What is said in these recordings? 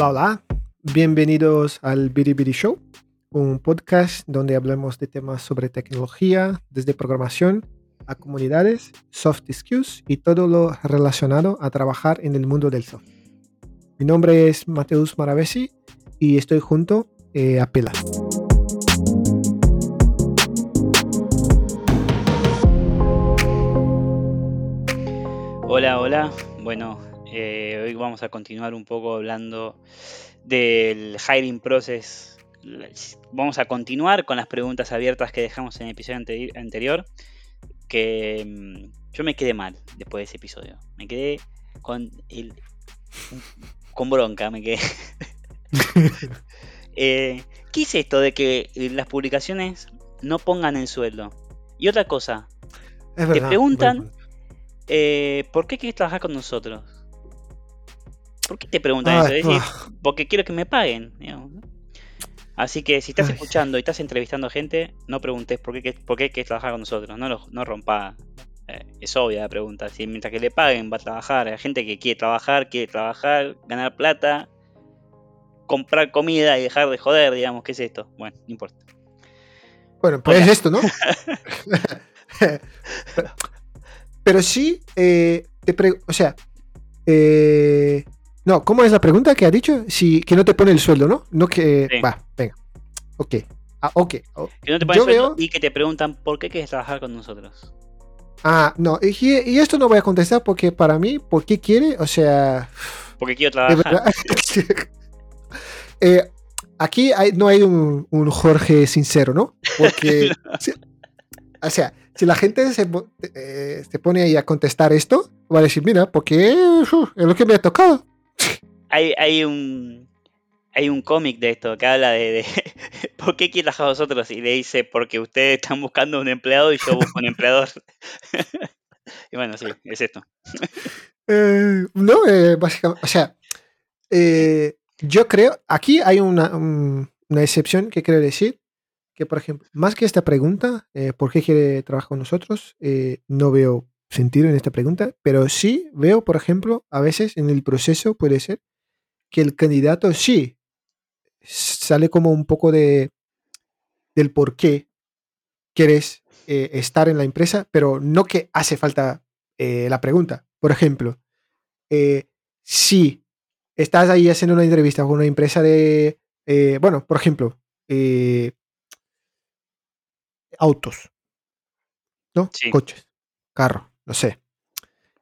Hola, hola. Bienvenidos al Biri Show, un podcast donde hablamos de temas sobre tecnología, desde programación a comunidades, soft skills y todo lo relacionado a trabajar en el mundo del software. Mi nombre es Mateus Maravesi y estoy junto eh, a Pela. Hola, hola. Bueno, eh, hoy vamos a continuar un poco hablando del hiring process. Vamos a continuar con las preguntas abiertas que dejamos en el episodio anterior. Que mm, yo me quedé mal después de ese episodio. Me quedé con el. con bronca, me quedé. Eh, ¿Qué es esto de que las publicaciones no pongan el sueldo? Y otra cosa, te preguntan eh, ¿por qué quieres trabajar con nosotros? ¿Por qué te preguntan eso? porque quiero que me paguen. Así que si estás escuchando y estás entrevistando gente, no preguntes por qué, por qué quieres trabajar con nosotros. No, no rompa. Eh, es obvia la pregunta. Si mientras que le paguen va a trabajar. Hay gente que quiere trabajar, quiere trabajar, ganar plata, comprar comida y dejar de joder, digamos. ¿Qué es esto? Bueno, no importa. Bueno, pues es esto, ¿no? Pero sí, eh, te o sea, eh, no, ¿cómo es la pregunta que ha dicho? Si, que no te pone el sueldo, ¿no? No que... Va, venga. Ok. Ah, ok. Que no te pone el sueldo y que te preguntan por qué quieres trabajar con nosotros. Ah, no, y, esto no voy a contestar porque para mí, ¿por qué quiere? O sea... Porque quiero trabajar. eh, aquí no hay un, un, Jorge sincero, ¿no? Porque... o sea, si la gente se, eh, se, pone ahí a contestar esto, va a decir, mira, porque es lo que me ha tocado. Hay, hay un hay un cómic de esto que habla de, ¿por qué quieres a vosotros? Y le dice, porque ustedes están buscando un empleado y yo busco un empleador. y bueno, sí, es esto. Eh, no, eh, básicamente, o sea, yo creo, aquí hay una, una excepción que quiero decir, que, por ejemplo, más que esta pregunta, eh, ¿por qué quiere trabajar con nosotros? Eh, no veo sentido en esta pregunta, pero sí veo, por ejemplo, a veces en el proceso puede ser que el candidato sí sale como un poco de del por qué quieres eh, estar en la empresa, pero no que hace falta la pregunta. Por ejemplo, si estás ahí haciendo una entrevista con una empresa de, bueno, por ejemplo, autos, ¿no? Coches, carro, no sé.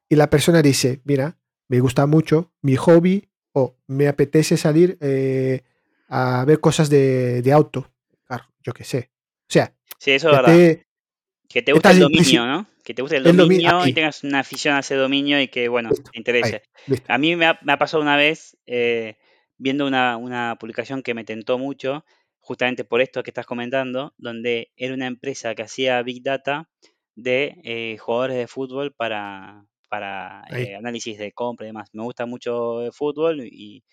Y la persona dice, mira, me gusta mucho mi hobby o me apetece salir eh, a ver cosas de, auto, carro, yo qué sé. O sea, sí, eso es verdad. que te guste el dominio, ¿no? Que te guste el dominio, y tengas una afición a ese dominio y que, bueno, te interese. a mí me ha, pasado una vez eh, viendo una, una, publicación que me tentó mucho, justamente por esto que estás comentando, donde era una empresa que hacía Big Data de eh, jugadores de fútbol para, para eh, análisis de compra y demás. Me gusta mucho el fútbol y,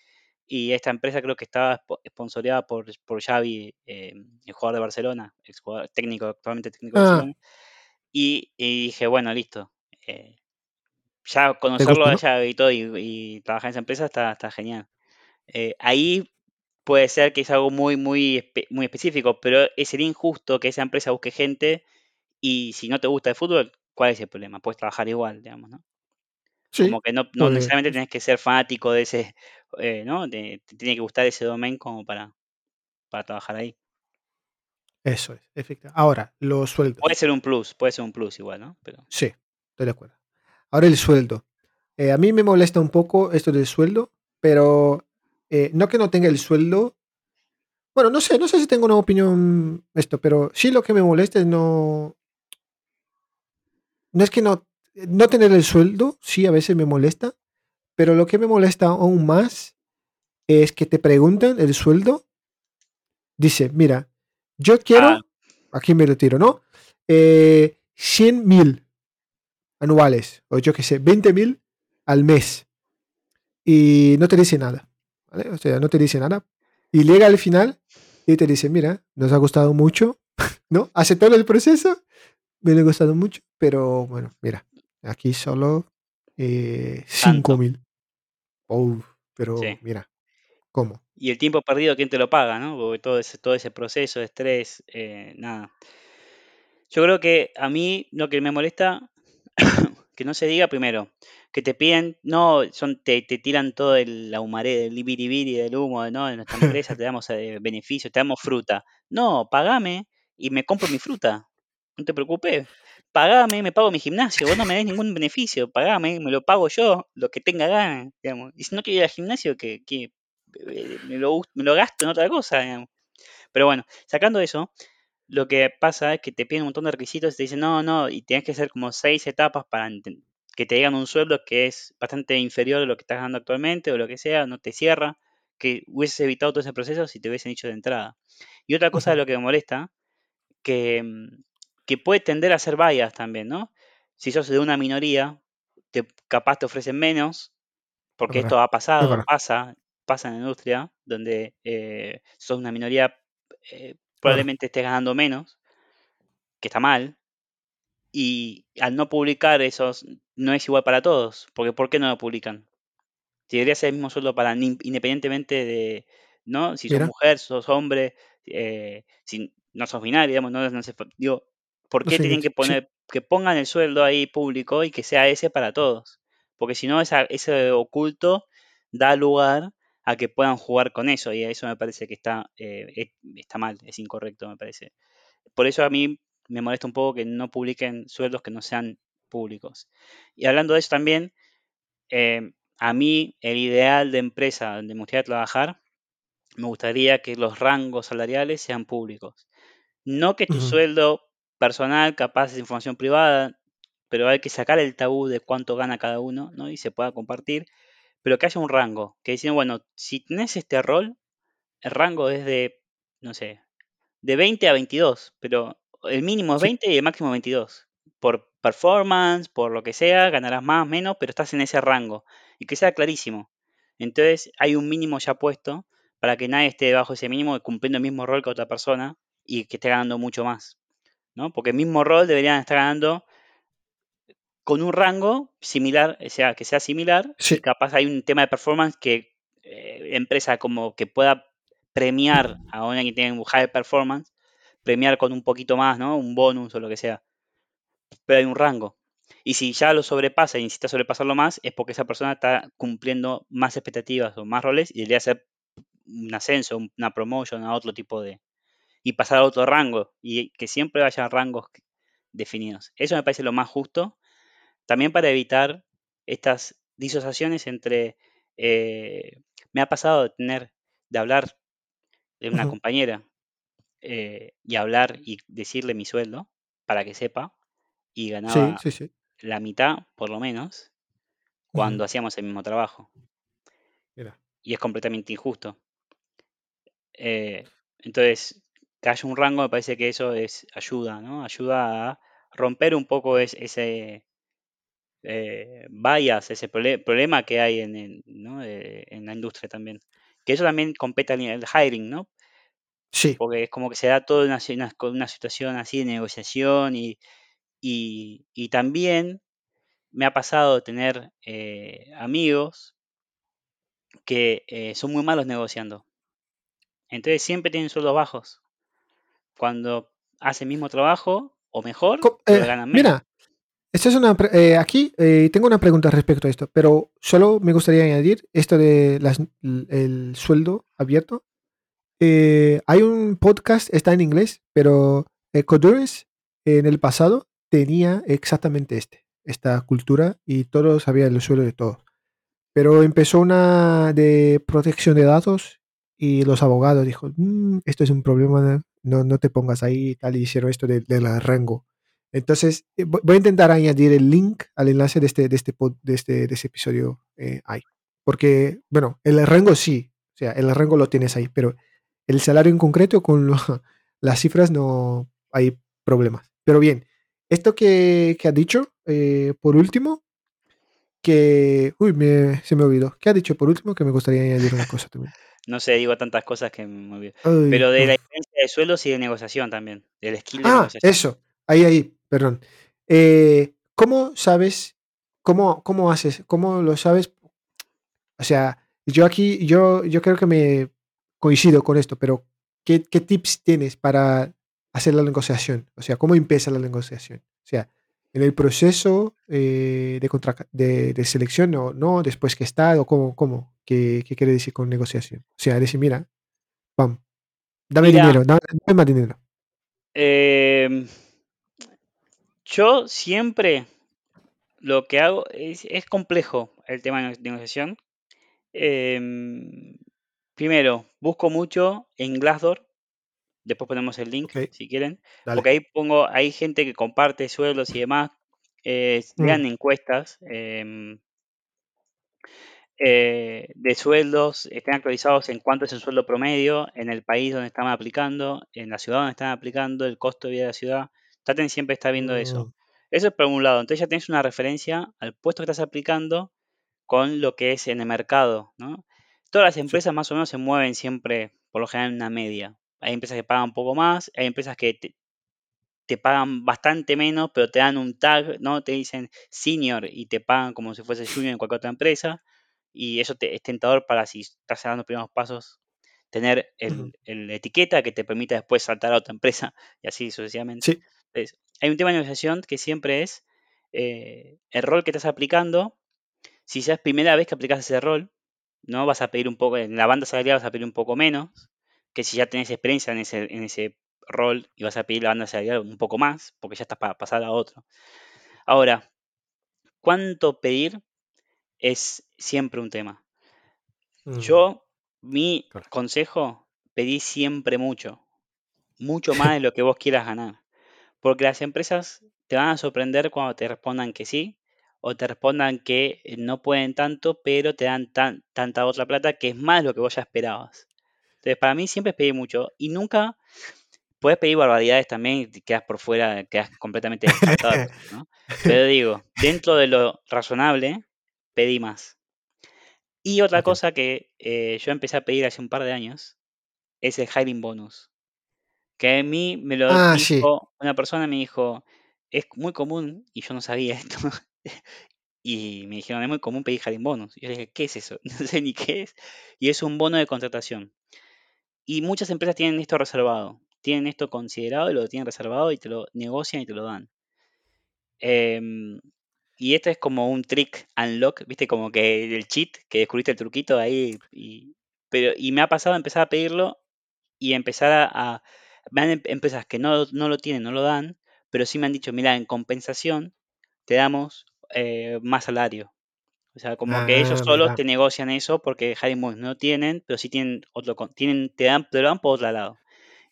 esta empresa creo que estaba sponsoreada por, por Xavi, eh, el jugador de Barcelona, el jugador técnico, actualmente técnico de ah. Barcelona. Y, dije, bueno, listo. ya conocerlo a Xavi y todo y, trabajar en esa empresa está, está genial. ahí puede ser que es algo muy, muy, muy específico, pero sería injusto que esa empresa busque gente y si no te gusta el fútbol, ¿cuál es el problema? Puedes trabajar igual, digamos, ¿no? como que no, no necesariamente tienes que ser fanático de ese, eh, ¿no? Te, tiene que gustar ese domain como para, para trabajar ahí. Eso es, efectivamente. Ahora, los sueldos. Puede ser un plus, puede ser un plus igual, ¿no? Pero... Sí, estoy de acuerdo. Ahora el sueldo. Eh, a mí me molesta un poco esto del sueldo, pero eh, no que no tenga el sueldo. Bueno, no sé, no sé si tengo una opinión esto, pero sí lo que me molesta es no. No es que no. No tener el sueldo, sí, a veces me molesta. Pero lo que me molesta aún más es que te preguntan el sueldo. Dice, mira, yo quiero. Ah. Aquí me retiro, ¿no? Eh, 100 mil anuales, o yo qué sé, 20 mil al mes. Y no te dice nada. O sea, no te dice nada. Y llega al final y te dice, mira, nos ha gustado mucho, ¿no? Hace todo el proceso, me ha gustado mucho, pero bueno, mira, aquí solo eh, 5 mil. Oh, pero mira, ¿Cómo? Y el tiempo perdido, ¿quién te lo paga, no? Porque todo ese, todo ese proceso de estrés, eh, nada. Yo creo que a mí lo que me molesta, que no se diga primero, que te piden, no, son, te, te tiran todo el, la humaré del libiribiri, del humo, ¿no? De nuestra empresa te damos eh, beneficios, te damos fruta. No, pagame y me compro mi fruta. No te preocupes. Pagame, me pago mi gimnasio. Vos no me des ningún beneficio. Pagame, me lo pago yo, lo que tenga ganas, digamos. Y si no quiero ir al gimnasio, que, que eh, me, lo, me lo gasto en otra cosa, digamos. Pero bueno, sacando eso, lo que pasa es que te piden un montón de requisitos y te dicen, no, no, y tienes que hacer como seis etapas para que te digan un sueldo que es bastante inferior a lo que estás ganando actualmente o lo que sea, no te cierra, que hubieses evitado todo ese proceso si te hubiesen dicho de entrada. Y otra cosa de lo que me molesta, que, mm, que puede tender a ser bias también, ¿no? Si sos de una minoría, te, capaz te ofrecen menos, porque esto ha pasado, pasa, pasa en la industria, donde eh, sos una minoría, eh, probablemente estés ganando menos, que está mal, y al no publicar esos no es igual para todos, porque ¿por qué no lo publican? Si debería ser el mismo sueldo para independientemente de, ¿no? Si sos mujer, sos hombre, eh, si no sos binario, digamos, no, no sé, digo, ¿por qué tienen que poner, que pongan el sueldo ahí público y que sea ese para todos? Porque si no, ese oculto da lugar a que puedan jugar con eso y a eso me parece que está, eh, está mal, es incorrecto, me parece. Por eso a mí me molesta un poco que no publiquen sueldos que no sean públicos. Y hablando de eso también, eh, a mí el ideal de empresa donde me gustaría trabajar, me gustaría que los rangos salariales sean públicos. No que tu sueldo personal capaz es información privada, pero hay que sacar el tabú de cuánto gana cada uno ¿no? y se pueda compartir, pero que haya un rango, que dicen, bueno, si tenés este rol, el rango es de, no sé, de 20 a 22, pero el mínimo es 20 y el máximo 22. Por performance, por lo que sea, ganarás más, menos, pero estás en ese rango. Y que sea clarísimo. Entonces hay un mínimo ya puesto para que nadie esté debajo de ese mínimo cumpliendo el mismo rol que otra persona y que esté ganando mucho más. ¿No? Porque el mismo rol deberían estar ganando con un rango similar, o sea, que sea similar. Y capaz hay un tema de performance que eh, empresa como que pueda premiar a una que tiene un high performance premiar con un poquito más, ¿no? Un bonus o lo que sea. Pero hay un rango. Y si ya lo sobrepasa y necesita sobrepasarlo más, es porque esa persona está cumpliendo más expectativas o más roles y debería hacer un ascenso, una promotion a otro tipo de. Y pasar a otro rango. Y que siempre haya rangos definidos. Eso me parece lo más justo. También para evitar estas disociaciones entre. Eh, me ha pasado de tener, de hablar de una compañera eh, y hablar y decirle mi sueldo para que sepa y ganaba la mitad, por lo menos, cuando hacíamos el mismo trabajo. Y es completamente injusto. Eh, entonces, que haya un rango, me parece que eso es ayuda, ¿no? Ayuda a romper un poco ese eh, bias, ese problema que hay en, en la industria también. Que eso también compete en el hiring, ¿no? Sí. Porque es como que se da toda una, una, situación así de negociación y, y, también me ha pasado tener eh, amigos que eh, son muy malos negociando. Entonces siempre tienen sueldos bajos. Cuando hacen el mismo trabajo o mejor, eh, ganan menos. Mira, esta es una, aquí tengo una pregunta respecto a esto, pero solo me gustaría añadir esto de las, el sueldo abierto. Eh, hay un podcast, está en inglés, pero Ecodurance en el pasado tenía exactamente este, esta cultura y todos sabían el suelo de todo. Pero empezó una de protección de datos y los abogados dijo, mm, esto es un problema, no, no te pongas ahí tal, y hicieron esto del de rango. Entonces, eh, voy a intentar añadir el link al enlace de este, de este, de este, de este episodio eh, ahí. Porque, bueno, el rango sí, o sea, el rango lo tienes ahí, pero el salario en concreto, con las cifras no hay problemas. Pero bien, esto que, que ha dicho, eh, por último, que... Uy, se me olvidó. ¿Qué ha dicho por último? Que me gustaría añadir una cosa también. No sé, digo tantas cosas que me olvido. Pero de la diferencia de sueldos y de negociación también. Del skill de ah, eso. Ahí, ahí, perdón. Eh, ¿Cómo sabes? Cómo, ¿Cómo haces? ¿Cómo lo sabes? O sea, yo aquí, yo, yo creo que me coincido con esto, pero ¿qué, ¿qué, tips tienes para hacer la negociación? O sea, ¿cómo empieza la negociación? O sea, en el proceso eh, de, de, selección o no, después que está, o cómo, cómo, ¿Qué, qué quiere decir con negociación? O sea, decir, mira, vamos, dame dinero, dame, más dinero. Em, yo siempre lo que hago es, es complejo el tema de negociación. Em, primero, busco mucho en Glassdoor. Después ponemos el link si quieren. Porque ahí pongo, hay gente que comparte sueldos y demás. Eh, dan mm. encuestas em, eh, de sueldos, estén actualizados en cuánto es el sueldo promedio en el país donde están aplicando, en la ciudad donde están aplicando, el costo de vida de la ciudad. Traten siempre estar viendo eso. Mm. Eso es por un lado. Entonces ya tienes una referencia al puesto que estás aplicando con lo que es en el mercado, ¿no? Todas las empresas más o menos se mueven siempre, por lo general, en una media. Hay empresas que pagan un poco más, hay empresas que te, pagan bastante menos, pero te dan un tag, ¿no? Te dicen senior y te pagan como si fuese junior en cualquier otra empresa. Y eso te, es tentador para si estás dando los primeros pasos, tener el, etiqueta que te permita después saltar a otra empresa y así sucesivamente. Entonces, hay un tema de negociación que siempre es eh, el rol que estás aplicando si ya es primera vez que aplicas ese rol, ¿no? Vas a pedir un poco, en la banda salarial vas a pedir un poco menos, que si ya tenés experiencia en ese, en ese rol y vas a pedir la banda salarial un poco más, porque ya estás para pasar a otro. Ahora, ¿cuánto pedir? Es siempre un tema. Mm. Yo, mi consejo, pedí siempre mucho. Mucho más de lo que vos quieras ganar. Porque las empresas te van a sorprender cuando te respondan que sí o te respondan que eh, no pueden tanto, pero te dan tanta otra plata que es más de lo que vos ya esperabas. Entonces, para mí siempre es pedir mucho y nunca puedes pedir barbaridades también y quedas por fuera, quedas completamente descartado, ¿no? Pero digo, dentro de lo razonable, pedí más. Y otra cosa que eh, yo empecé a pedir hace un par de años es el hiring bonus. Que a mí me lo ah, dijo, una persona me dijo, es muy común, y yo no sabía esto, y me dijeron, es muy común pedir jardín bonus. Y yo le dije, ¿qué es eso? No sé ni qué es. Y es un bono de contratación. Y muchas empresas tienen esto reservado. Tienen esto considerado y lo tienen reservado y te lo negocian y te lo dan. Em, y esto es como un trick unlock, viste, como que el cheat, que descubriste el truquito ahí. Y, pero, y me ha pasado empezar a pedirlo y empezar a... a van empresas que no, no lo tienen, no lo dan, pero sí me han dicho, mira, en compensación te damos eh, más salario. O sea, como que ellos ah, solo te negocian eso porque Harry no tienen, pero sí tienen otro, tienen, te dan, te lo dan por otro lado.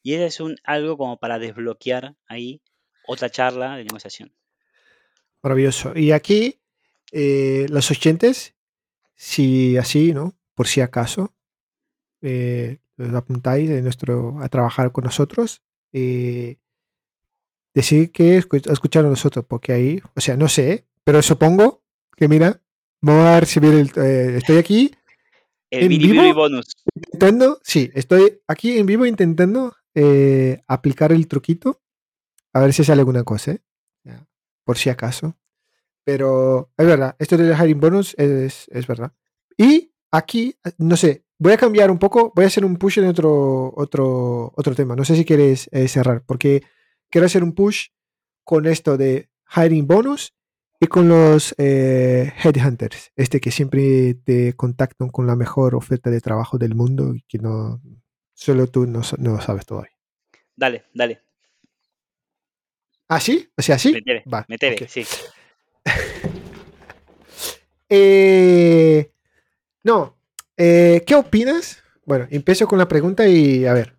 Y ese es un algo como para desbloquear ahí otra charla de negociación. Maravilloso. Y aquí, eh, los oyentes, si así, ¿no? Por si acaso, eh, los apuntáis de nuestro, a trabajar con nosotros, eh, decir que escuchar a nosotros, porque ahí, o sea, no sé, pero supongo que mira, vamos a recibir el. Eh, estoy aquí. El en vivo, bonus. Intentando, sí, estoy aquí en vivo intentando eh, aplicar el truquito. A ver si sale alguna cosa, ¿eh? por si acaso. Pero es verdad, esto del hiring bonus es, es, verdad. Y aquí, no sé, voy a cambiar un poco, voy a hacer un push en otro, otro, otro tema. No sé si quieres cerrar, porque quiero hacer un push con esto de hiring bonus y con los eh, headhunters, este que siempre te contactan con la mejor oferta de trabajo del mundo y que no solo tú no, no sabes todavía. Dale, dale. ¿Ah, sí? O sea, sí. Metere, Va, metere, sí. eh, no. Eh, ¿Qué opinas? Bueno, empiezo con la pregunta y a ver.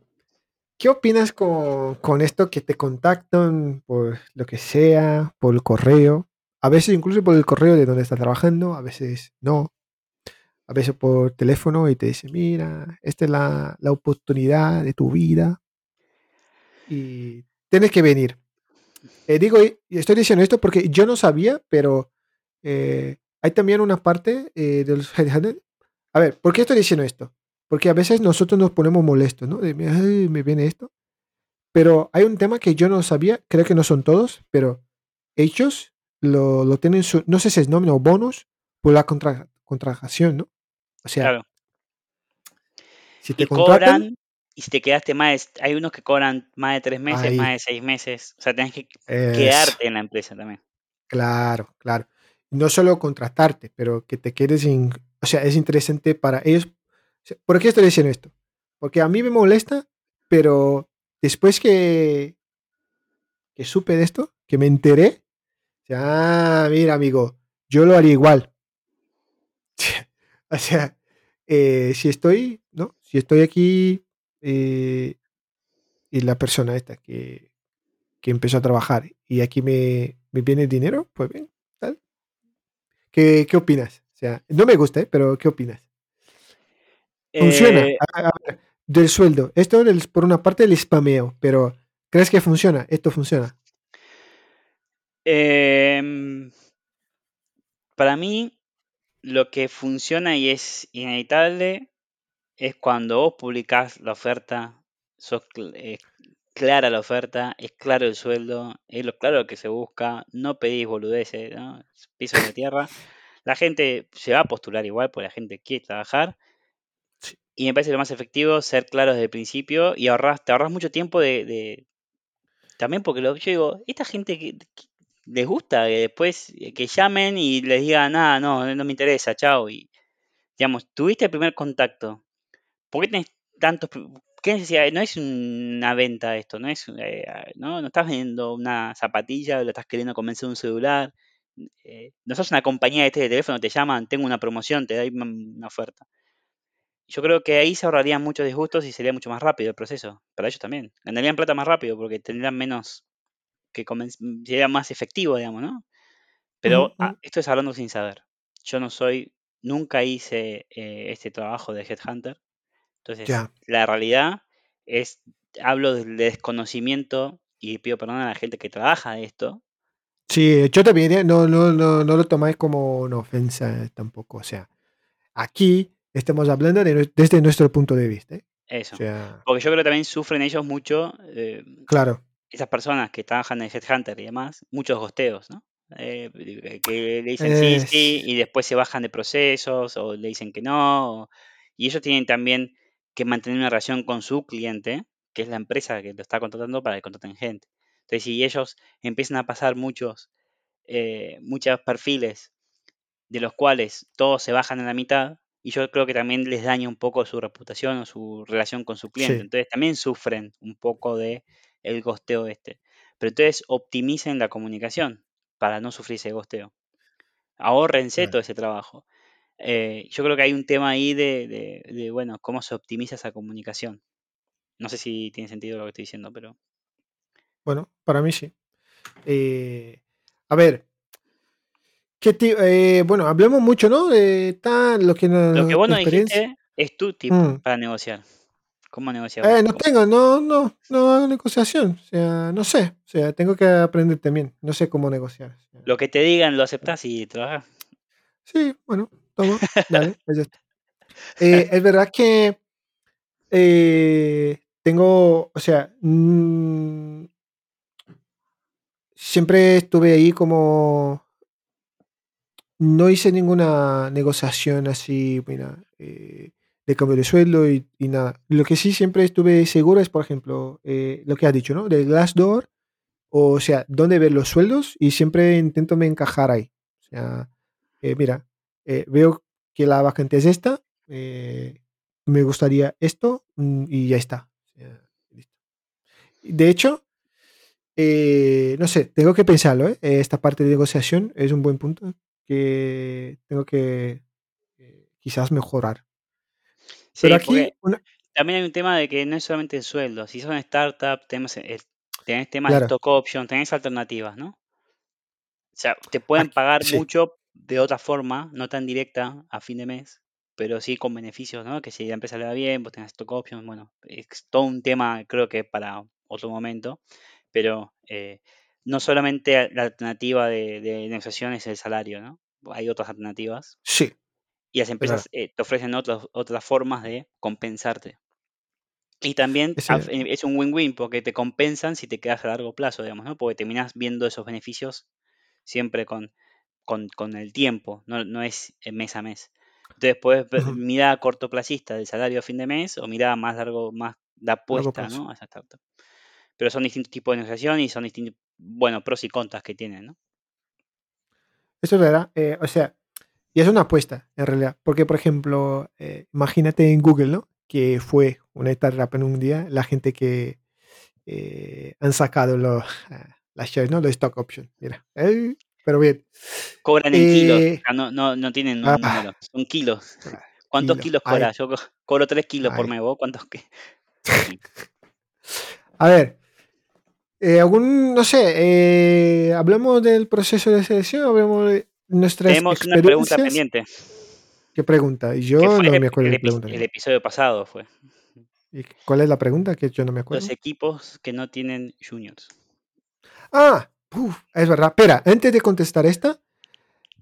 ¿Qué opinas con, con, esto que te contactan por lo que sea, por el correo? A veces incluso por el correo de donde estás trabajando, a veces no. A veces por teléfono y te dice, mira, esta es la, la oportunidad de tu vida y tienes que venir. Eh, digo, estoy diciendo esto porque yo no sabía, pero eh, hay también una parte eh, de los A ver, ¿por qué estoy diciendo esto? Porque a veces nosotros nos ponemos molestos, ¿no? De, me viene esto. Pero hay un tema que yo no sabía, creo que no son todos, pero ellos lo, lo tienen, su, no sé si es nómina o bonus, por la contra, contratación, ¿no? O sea, Si te cobran y si te quedaste más de, hay unos que cobran más de tres meses, más de seis meses, o sea, tenés que quedarte en la empresa también. Claro, claro. No solo contratarte, pero que te quedes sin, o sea, es interesante para ellos. ¿Por qué estoy diciendo esto? Porque a mí me molesta, pero después que, que supe de esto, que me enteré, ah, mira amigo, yo lo haría igual. o sea, eh, si estoy, ¿no? Si estoy aquí eh, y la persona esta que, que, empezó a trabajar y aquí me, me viene dinero, pues bien, tal. ¿Qué, ¿Qué, opinas? O sea, no me gusta, ¿eh? pero ¿qué opinas? Funciona. del sueldo. Esto por una parte el spameo, pero ¿crees que funciona? ¿Esto funciona? Em, para mí, lo que funciona y es inevitable es cuando vos publicás la oferta, sos clara la oferta, es claro el sueldo, es lo claro que se busca, no pedís boludeces, ¿no? piso de tierra. La gente se va a postular igual porque la gente quiere trabajar. Y me parece lo más efectivo ser claro desde el principio y ahorras, te ahorras mucho tiempo de, también porque lo, yo digo, esta gente que, les gusta que después eh, que llamen y les digan, nada, no, no me interesa, chao. Y digamos, tuviste el primer contacto. ¿Por qué tenés tantos ¿Qué necesidad? No es una venta esto, no es, eh, ¿no? no estás vendiendo una zapatilla, lo estás queriendo convencer un celular. Eh, no sos una compañía de este teléfono, te llaman, tengo una promoción, te doy una oferta. Yo creo que ahí se ahorrarían muchos disgustos y sería mucho más rápido el proceso. Para ellos también. Ganarían plata más rápido porque tendrían menos que sería más efectivo, digamos, ¿no? Pero ah, esto es hablando sin saber. Yo no soy, nunca hice eh, este trabajo de Headhunter. Entonces, la realidad es, hablo del desconocimiento y pido perdón a la gente que trabaja de esto. Sí, yo también, ¿eh? no, no, no, no lo tomáis como una ofensa tampoco. O sea, aquí estamos hablando desde nuestro punto de vista. ¿eh? Eso. Porque yo creo que también sufren ellos mucho. Eh, claro. Esas personas que trabajan en Headhunter y demás, muchos gosteos, ¿no? Eh, que le dicen sí, sí, y después se bajan de procesos o le dicen que no. y ellos tienen también que mantener una relación con su cliente, que es la empresa que lo está contratando para que contraten gente. Entonces, si ellos empiezan a pasar muchos, eh, muchos perfiles de los cuales todos se bajan en la mitad, y yo creo que también les daña un poco su reputación o su relación con su cliente. Entonces también sufren un poco de el gosteo este. Pero entonces optimicen la comunicación para no sufrir ese gosteo. Ahórrense todo ese trabajo. Eh, yo creo que hay un tema ahí de, bueno, cómo se optimiza esa comunicación. No sé si tiene sentido lo que estoy diciendo, pero... Bueno, para mí sí. Eh, a ver, ¿qué eh, bueno, hablemos mucho, ¿no? De lo que, lo que vos no dijiste es tu tipo mm. para negociar. ¿Cómo negociar? no tengo, no, no, no hago negociación. O sea, no sé. O sea, tengo que aprender también. No sé cómo negociar. Lo que te digan lo aceptas y trabajas. Sí, bueno, toma, dale, pues eh, es verdad que eh, tengo, o sea, mm, siempre estuve ahí como... No hice ninguna negociación así, mira, eh, de cambio de sueldo y, nada. Lo que sí siempre estuve seguro es, por ejemplo, lo que has dicho, ¿no? Del Glassdoor, o sea, dónde ver los sueldos y siempre intento me encajar ahí. O sea, mira, eh, veo que la vacante es esta, eh, me gustaría esto mm, y ya está. De hecho, eh, no sé, tengo que pensarlo. Esta parte de negociación es un buen punto que tengo que quizás mejorar. Pero aquí también hay un tema de que no es solamente el sueldo. Si son startup, tenés, tenés temas de stock option, tenés alternativas, ¿no? O sea, te pueden pagar mucho de otra forma, no tan directa a fin de mes, pero sí con beneficios, ¿no? Que si la empresa le va bien, vos tenés stock options, bueno, es todo un tema creo que para otro momento, pero eh, no solamente la alternativa de, negociación es el salario, ¿no? Hay otras alternativas. Sí. Y las empresas eh, te ofrecen otras, otras formas de compensarte. Y también es un win-win porque te compensan si te quedas a largo plazo, digamos, ¿no? Porque terminas viendo esos beneficios siempre con con, con el tiempo, no, no es mes a mes. Entonces puedes uh mirar cortoplacista del salario a fin de mes o mirar más largo, más la apuesta ¿no? a esa startup. Pero son distintos tipos de negociación y son distintos, bueno, pros y contras que tienen, ¿no? Eso es verdad. Eh, o sea, y es una apuesta, en realidad. Porque, por ejemplo, eh, imagínate en Google, ¿no? Que fue una startup en un día, la gente que eh, han sacado los, las shares, ¿no? Los stock options. Mira, pero bien. Cobran en kilos, no, no, no tienen un ah. número, son kilos. ¿Cuántos kilos cobras? Yo cobro 3 kilos por mes, ¿vos cuántos? qué? A ver, eh, algún, no sé, eh, hablamos del proceso de selección, hablamos de nuestras Tenemos una pregunta pendiente. ¿Qué pregunta? Yo no me acuerdo el, pregunta. El episodio pasado fue. ¿Y cuál es la pregunta? Que yo no me acuerdo. Los equipos que no tienen juniors. Ah, es verdad. Espera, antes de contestar esta,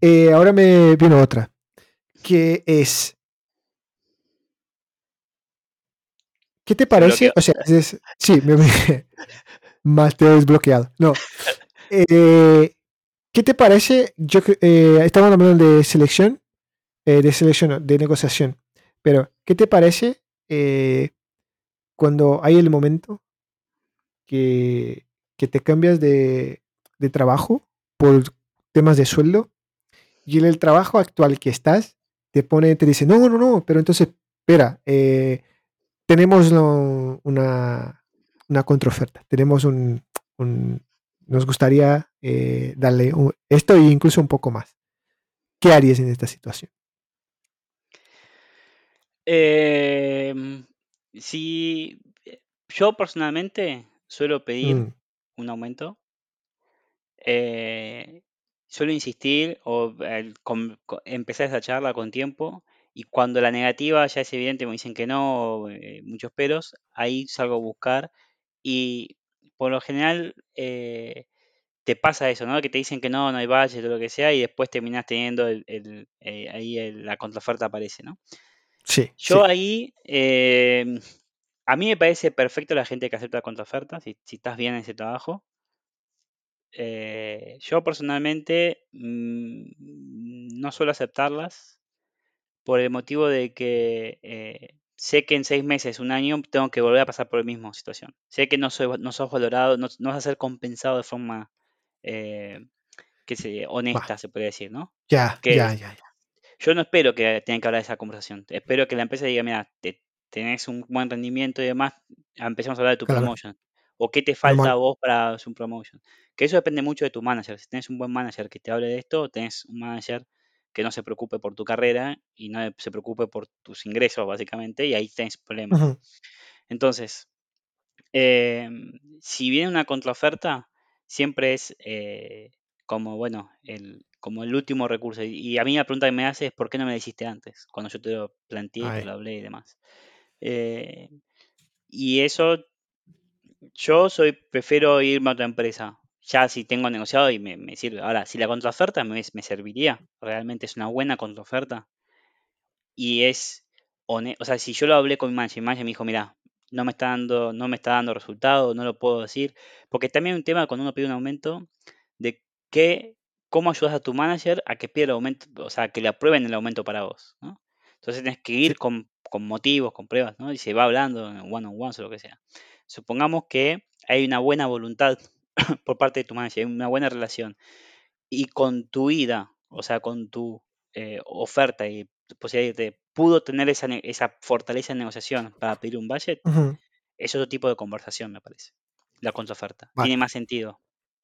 eh, ahora me vino otra. Que es. ¿Qué te parece? O sea, sí, me, más te he desbloqueado. No. Eh, ¿Qué te parece? Yo eh, estamos hablando de selección, eh, de selección, de negociación. Pero, ¿qué te parece cuando hay el momento que, te cambias de, trabajo por temas de sueldo y en el trabajo actual que estás te pone, te dice, no, no, no, pero entonces, espera, tenemos una, una contraoferta. Tenemos un, nos gustaría eh, darle esto e incluso un poco más. ¿Qué harías en esta situación? Em, si yo personalmente suelo pedir mm. un aumento, eh, suelo insistir o empezar esa charla con tiempo y cuando la negativa ya es evidente, me dicen que no, eh, muchos peros, ahí salgo a buscar y por lo general eh, te pasa eso, ¿no? Que te dicen que no, no hay budget o lo que sea, y después terminas teniendo el, eh, ahí la contraoferta aparece, ¿no? Sí. Yo ahí, em, a mí me parece perfecto la gente que acepta la contraoferta, si, si estás bien en ese trabajo. Eh, yo personalmente mm, no suelo aceptarlas por el motivo de que sé que en seis meses, un año, tengo que volver a pasar por la misma situación. Sé que no, soy, no sos valorado, no, vas a ser compensado de forma eh, que se, honesta, se puede decir, ¿no? Ya, ya, ya, Yo no espero que tengan que hablar de esa conversación. Espero que la empresa diga, mira, tenés un buen rendimiento y demás, empecemos a hablar de tu promotion. O qué te falta a vos para hacer un promotion. Que eso depende mucho de tu manager. Si tenés un buen manager que te hable de esto, tenés un manager que no se preocupe por tu carrera y no se preocupe por tus ingresos, básicamente, y ahí tienes problemas. Entonces, em, si viene una contraoferta, siempre es eh, como, bueno, el, como el último recurso. Y, a mí la pregunta que me hace es, ¿por qué no me lo hiciste antes? Cuando yo te lo planteé, te lo hablé y demás. Eh, y eso, yo soy, prefiero irme a otra empresa ya si tengo negociado y me, sirve. Ahora, si la contraoferta me, me, serviría, realmente es una buena contraoferta y es, o sea, si yo lo hablé con mi manager, mi manager me dijo, mira, no me está dando, no me está dando resultado, no lo puedo decir, porque también hay un tema cuando uno pide un aumento de que, cómo ayudas a tu manager a que pida el aumento, o sea, que le aprueben el aumento para vos, ¿no? Entonces tienes que ir con, con motivos, con pruebas, ¿no? Y se va hablando en one on one o lo que sea. Supongamos que hay una buena voluntad por parte de tu manager, una buena relación, y con tu vida, o sea, con tu eh, oferta y posibilidad de pudo tener esa, esa fortaleza en negociación para pedir un budget, es otro tipo de conversación, me parece. La contraoferta. Tiene más sentido.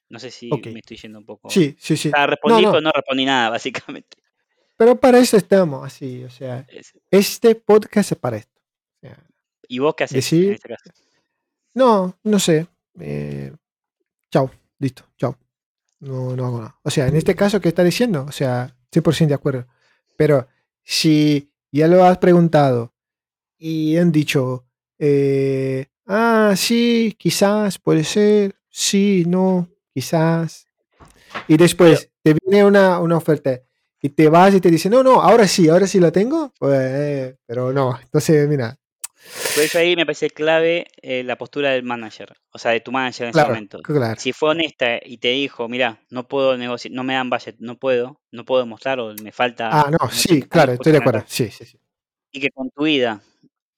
No sé si me estoy yendo un poco. Sí, sí, sí. respondí, no, no. respondí nada, básicamente. Pero para eso estamos, así, o sea, este podcast es para esto. ¿Y vos qué haces en este caso? No, no sé. Eh, chao, listo, chao. No, no hago nada. O sea, en este caso, ¿qué está diciendo? O sea, 100% de acuerdo. Pero si ya lo has preguntado y han dicho, eh, ah, sí, quizás, puede ser, sí, no, quizás. Y después te viene una, una oferta y te vas y te dice, no, no, ahora sí, ahora sí lo tengo, pues, pero no. Entonces, mira, Por eso ahí me parece clave eh, la postura del manager, o sea, de tu manager en ese momento. Si fue honesta y te dijo, mira, no puedo negociar, no me dan budget, no puedo, no puedo demostrar o me falta... Ah, no, sí, claro, estoy de acuerdo, sí, sí, sí. Y que con tu vida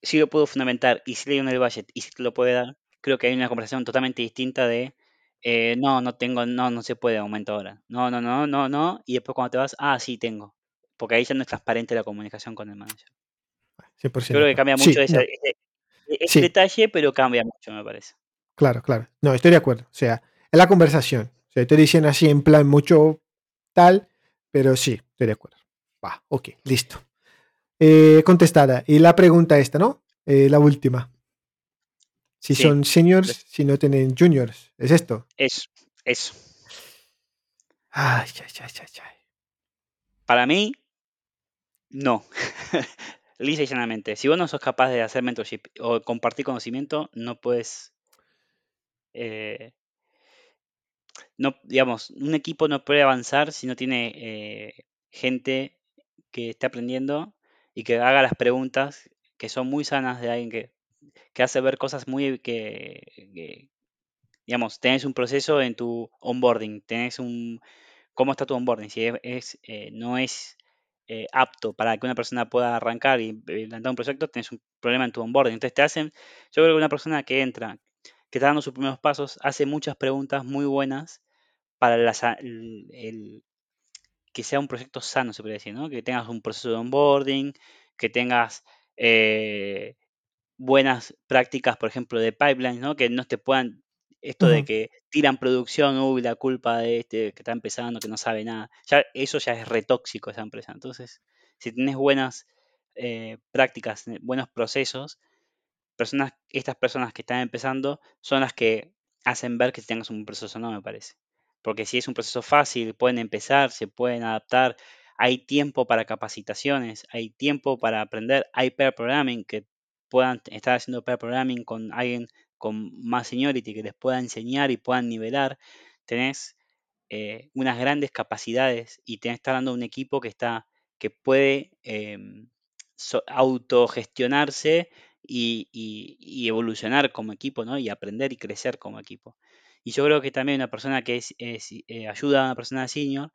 sí lo puedo fundamentar y si le en el budget y si te lo puede dar, creo que hay una conversación totalmente distinta de eh, no, no tengo, no, no se puede aumentar ahora. No, no, no, no, no. Y después cuando te vas, ah, sí tengo. Porque ahí ya no es transparente la comunicación con el manager. 100%. Creo que cambia mucho ese, detalle, pero cambia mucho, me parece. Claro, claro. No, estoy de acuerdo. O sea, es la conversación. O sea, estoy diciendo así en plan mucho tal, pero sí, estoy de acuerdo. Va, ok, listo. Eh, contestada. Y la pregunta esta, ¿no? Eh, la última. Si son seniors, si no tienen juniors. ¿Es esto? Eso, eso. Ay, ay, ay, ay, ay. Para mí, no. Lisa y llanamente. Si vos no sos capaz de hacer mentorship o compartir conocimiento, no puedes. Eh, no, digamos, un equipo no puede avanzar si no tiene eh, gente que esté aprendiendo y que haga las preguntas que son muy sanas de alguien que que hace ver cosas muy que, digamos, tenés un proceso en tu onboarding, tenés un, cómo está tu onboarding, si es, eh, no es eh, apto para que una persona pueda arrancar y lanzar un proyecto, tenés un problema en tu onboarding. Entonces te hacen, yo creo que una persona que entra, que está dando sus primeros pasos, hace muchas preguntas muy buenas para el, que sea un proyecto sano, se puede decir, ¿no? Que tengas un proceso de onboarding, que tengas eh, buenas prácticas, por ejemplo, de pipelines, ¿no? Que no te puedan, esto de que tiran producción, uy, la culpa de este que está empezando, que no sabe nada. Ya, eso ya es retóxico esa empresa. Entonces, si tienes buenas eh, prácticas, eh, buenos procesos, personas, estas personas que están empezando son las que hacen ver que tengas un proceso no, me parece. Porque si es un proceso fácil, pueden empezar, se pueden adaptar, hay tiempo para capacitaciones, hay tiempo para aprender, hay pair programming que puedan estar haciendo pair programming con alguien con más seniority que les pueda enseñar y puedan nivelar, tenés eh, unas grandes capacidades y tenés estar dando un equipo que está que puede em, autogestionarse y, evolucionar como equipo, ¿no? Y aprender y crecer como equipo. Y yo creo que también una persona que es, eh, ayuda a una persona senior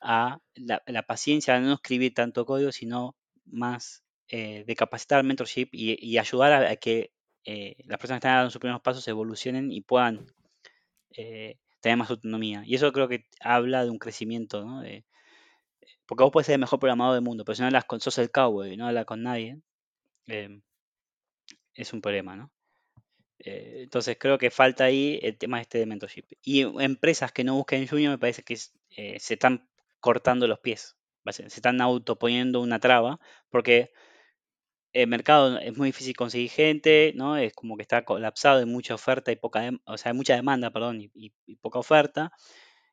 a la, la, paciencia de no escribir tanto código, sino más eh, de capacitar mentorship y, ayudar a, que eh, las personas que están dando sus primeros pasos evolucionen y puedan eh, tener más autonomía. Y eso creo que habla de un crecimiento, ¿no? porque vos puedes ser el mejor programador del mundo, pero si no hablas con, sos el cowboy, no hablas con nadie, es un problema, ¿no? entonces creo que falta ahí el tema este de mentorship. Y empresas que no busquen junior me parece que se están cortando los pies, se están autoponiendo una traba, porque el mercado es muy difícil conseguir gente, ¿no? Es como que está colapsado, hay mucha oferta y poca, o sea, hay mucha demanda, perdón, y, poca oferta.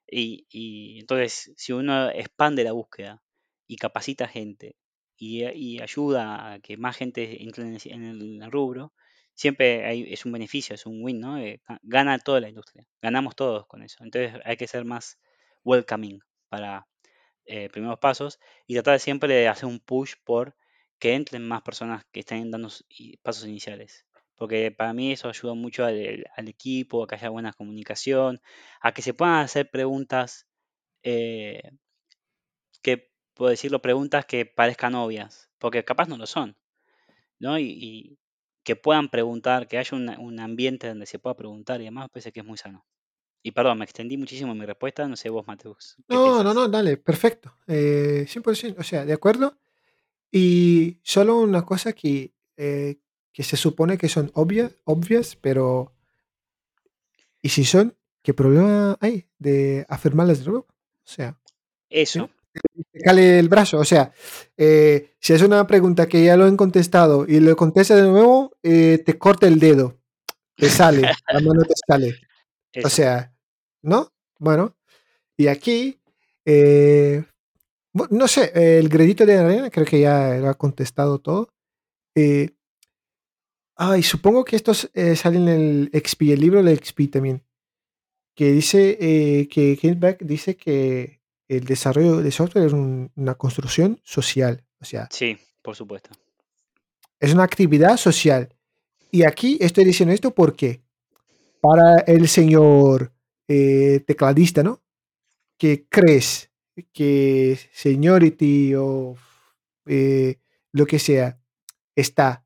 Y, entonces, si uno expande la búsqueda y capacita gente y, ayuda a que más gente entre en el, rubro, siempre hay, es un beneficio, es un win, ¿no? Eh, gana toda la industria, ganamos todos con eso. Entonces hay que ser más welcoming para eh, primeros pasos y tratar siempre de hacer un push por que entren más personas que estén dando pasos iniciales. Porque para mí eso ayuda mucho al, equipo, a que haya buena comunicación, a que se puedan hacer preguntas, eh, que puedo decirlo, preguntas que parezcan obvias, porque capaz no lo son, ¿no? Y, que puedan preguntar, que haya un ambiente donde se pueda preguntar y demás, parece que es muy sano. Y perdón, me extendí muchísimo en mi respuesta, no sé vos, Mateus. No, no, no, dale, perfecto. Eh, 100%, o sea, de acuerdo. Y solo una cosa que, eh, que se supone que son obvias, obvias, pero ¿y si son? ¿Qué problema hay de afirmarlas de nuevo? O sea, Eso. te cale el brazo. O sea, eh, si es una pregunta que ya lo han contestado y lo contesta de nuevo, eh, te corta el dedo. Te sale, la mano te sale. O sea, ¿no? Bueno, y aquí no sé, el gredito de arena creo que ya lo ha contestado todo. Eh, ay, supongo que estos eh, salen en el XP, el libro del XP también. Que dice eh, que Hillback dice que el desarrollo de software es una construcción social. O sea, sí, por supuesto. Es una actividad social. Y aquí estoy diciendo esto porque para el señor eh, tecladista, ¿no? Que crees que Seniority o eh, lo que sea está,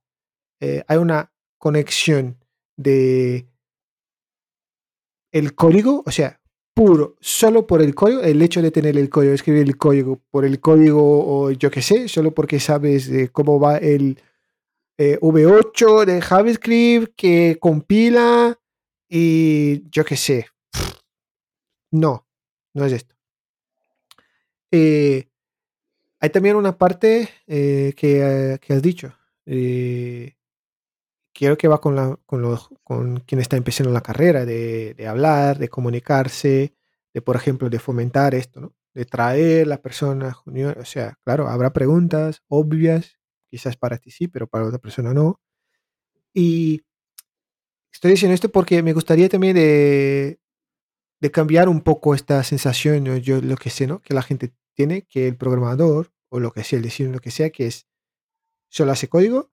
eh, hay una conexión de el código, o sea, puro, solo por el código, el hecho de tener el código, escribir el código por el código o yo qué sé, solo porque sabes cómo va el V8 de JavaScript que compila y yo qué sé. No, no es esto. Eh, hay también una parte eh, que, has dicho. Eh, que va con, la, con, los, con quien está empezando la carrera, de, hablar, de comunicarse, de, por ejemplo, de fomentar esto, ¿no? De traer las personas, o sea, claro, habrá preguntas obvias, quizás para ti sí, pero para otra persona no. Y estoy diciendo esto porque me gustaría también de, de cambiar un poco esta sensación, yo lo que sé, ¿no? Que la gente tiene, que el programador, o lo que sea, el diseño, lo que sea, que es solo hace código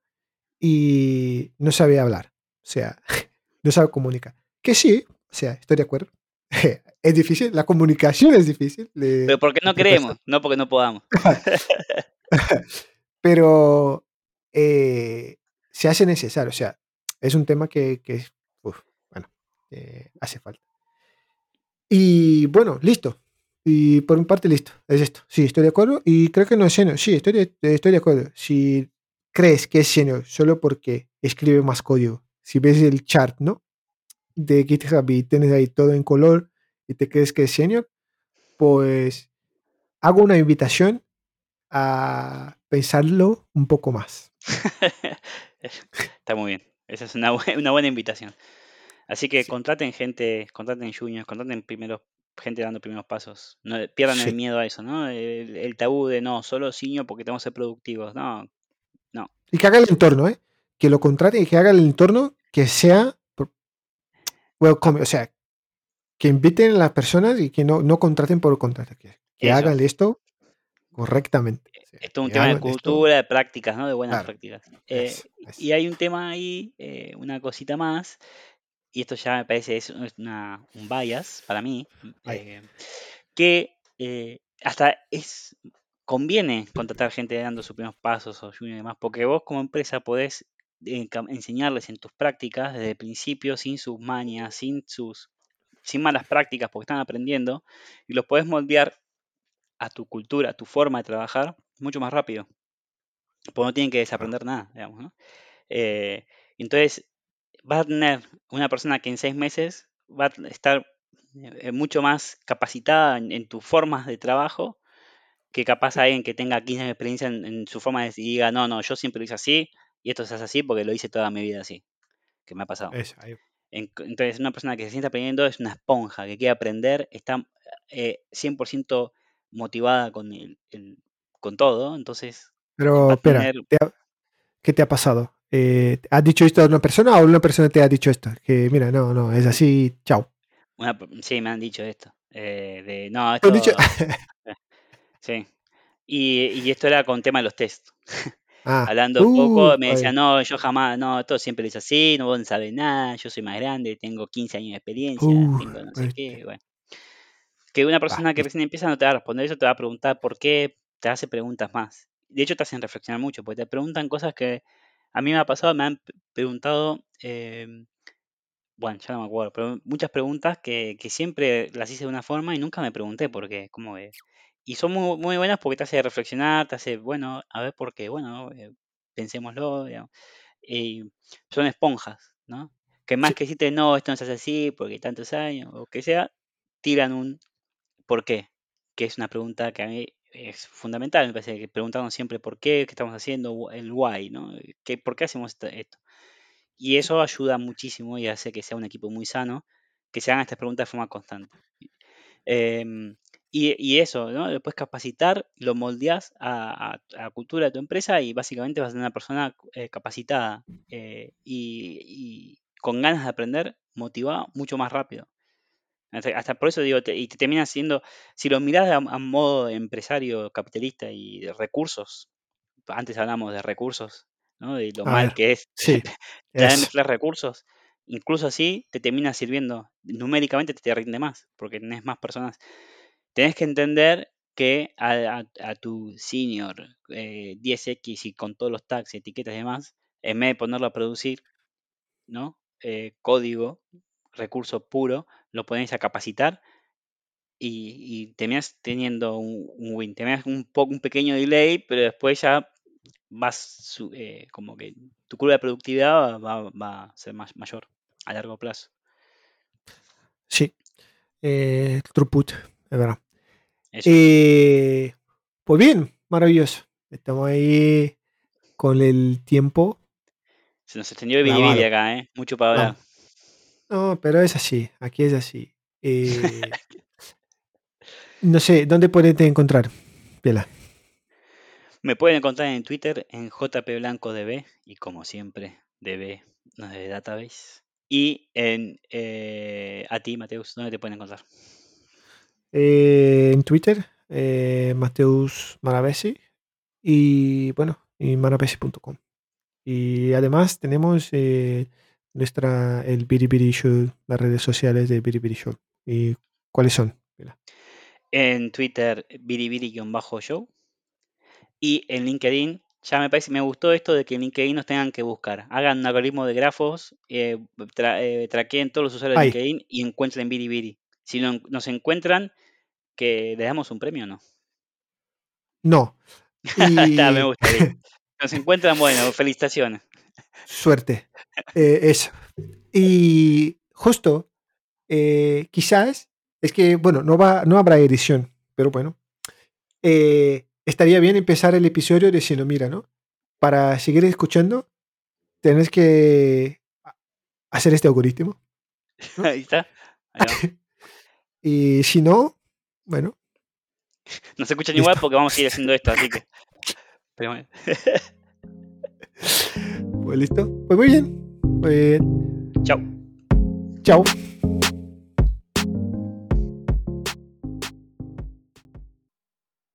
y no sabe hablar, o sea, no sabe comunicar. Que sí, o sea, estoy de acuerdo. es difícil, la comunicación es difícil. Pero porque no queremos, no porque no podamos. Pero eh, se hace necesario, o sea, es un tema que, que bueno, hace falta. Y bueno, listo. Y por mi parte, listo. Es esto. Sí, estoy de acuerdo. Y creo que no es senior. Sí, estoy de, estoy de acuerdo. Si crees que es senior solo porque escribe más código, si ves el chart, ¿no? De GitHub y tienes ahí todo en color y te crees que es senior, pues hago una invitación a pensarlo un poco más. Está muy bien. Esa es una, una buena invitación. Así que contraten gente, contraten juniors, contraten primeros, gente dando primeros pasos. No, pierdan el miedo a eso, ¿no? El, tabú de no, solo senior porque tenemos que ser productivos. No, no. Y que haga el entorno, ¿eh? Que lo contraten y que haga el entorno que sea welcome, o sea, que inviten a las personas y que no, no contraten por contratar, que, hagan esto correctamente. Esto es un tema de cultura, de prácticas, ¿no? De buenas prácticas. Eh, y hay un tema ahí, eh, una cosita más, y esto ya me parece es una, un bias para mí, eh, que hasta es conviene contratar gente dando sus primeros pasos o y demás, porque vos como empresa podés enseñarles en tus prácticas desde el principio, sin sus mañas, sin sus sin malas prácticas, porque están aprendiendo, y los podés moldear a tu cultura, a tu forma de trabajar, mucho más rápido. Porque no tienen que desaprender nada, digamos, ¿no? Eh, entonces, vas a tener una persona que en seis meses va a estar eh, mucho más capacitada en, tus formas de trabajo que capaz alguien que tenga 15 años de experiencia en, su forma de y diga, no, no, yo siempre lo hice así y esto se hace así porque lo hice toda mi vida así, que me ha pasado. Entonces, una persona que se siente aprendiendo es una esponja, que quiere aprender, está 100% eh, motivada con, el, con todo, entonces... Pero, espera, ¿qué te ha pasado? Eh, ¿Has dicho esto a una persona o una persona te ha dicho esto? Que mira, no, no, es así, chao. sí, me han dicho esto. Eh, de, no, esto... sí. Y, y, esto era con tema de los test. Ah, Hablando un poco, uh, me decían, no, yo jamás, no, todo siempre hice así, no vos no sabes nada, yo soy más grande, tengo 15 años de experiencia, uh, tengo no sé qué, bueno que una persona que recién empieza no te va a responder eso, te va a preguntar por qué, te hace preguntas más. De hecho, te hacen reflexionar mucho, porque te preguntan cosas que a mí me ha pasado, me han preguntado, em, bueno, ya no me acuerdo, pero muchas preguntas que, siempre las hice de una forma y nunca me pregunté por qué, cómo es. Y son muy, muy buenas porque te hace reflexionar, te hace, bueno, a ver por qué, bueno, eh, pensémoslo, digamos. Y son esponjas, ¿no? Que más que decirte, no, esto no se hace así porque tantos años, o que sea, tiran un, ¿por qué? Que es una pregunta que a mí es fundamental, me parece que preguntarnos siempre por qué, qué estamos haciendo, el why, ¿no? ¿Qué, ¿Por qué hacemos esto? Y eso ayuda muchísimo y hace que sea un equipo muy sano, que se hagan estas preguntas de forma constante. Em, y, eso, ¿no? Lo puedes capacitar, lo moldeas a, la cultura de tu empresa y básicamente vas a ser una persona eh, capacitada eh, y, y, con ganas de aprender, motivada mucho más rápido. Hasta, por eso digo, y te termina siendo, si lo mirás a, modo empresario, capitalista y de recursos, antes hablamos de recursos, ¿no? De lo mal que es sí, mezclar recursos. Incluso así te termina sirviendo, numéricamente te rinde más, porque tenés más personas. Tenés que entender que a, tu senior 10X eh, y con todos los tags, etiquetas y demás, en vez de ponerlo a producir, ¿no? Eh, código, recurso puro, lo ponéis a capacitar y, y terminas teniendo un, win. Terminas un, poco, un pequeño delay, pero después ya vas, eh, como que tu curva de productividad va, a ser más, mayor a largo plazo. Sí, eh, throughput, es verdad. Eh, pues bien, maravilloso. Estamos ahí con el tiempo. Se nos extendió el acá, ¿eh? Mucho para hablar. No. pero es así, aquí es así. Eh, no sé, ¿dónde puedes encontrar, Piela? Me pueden encontrar en Twitter en jpblancodb y como siempre, db no de database. Y en eh, a ti, Mateus, ¿dónde te pueden encontrar? Eh, en Twitter, eh, Mateus Maravesi y bueno, y maravesi.com. Y además tenemos nuestra el Biribiri Show, las redes sociales de Biribiri Show. ¿Y cuáles son? En Twitter, biribiri-show. Y en LinkedIn, ya me parece, me gustó esto de que en LinkedIn nos tengan que buscar. Hagan un algoritmo de grafos, eh, traqueen todos los usuarios de LinkedIn y encuentren Biribiri. Si no, nos encuentran, que le damos un premio o no. No. me gusta. Nos encuentran, bueno, felicitaciones. Suerte. Eh, eso. Y justo, eh, quizás, es que, bueno, no, va, no habrá edición, pero bueno, eh, estaría bien empezar el episodio diciendo, mira, ¿no? Para seguir escuchando, tenés que hacer este algoritmo. Ahí está. y si no, bueno. No se escuchan igual porque vamos a ir haciendo esto, así que. Pues listo. Pues muy bien. Pues... Chao. Chao.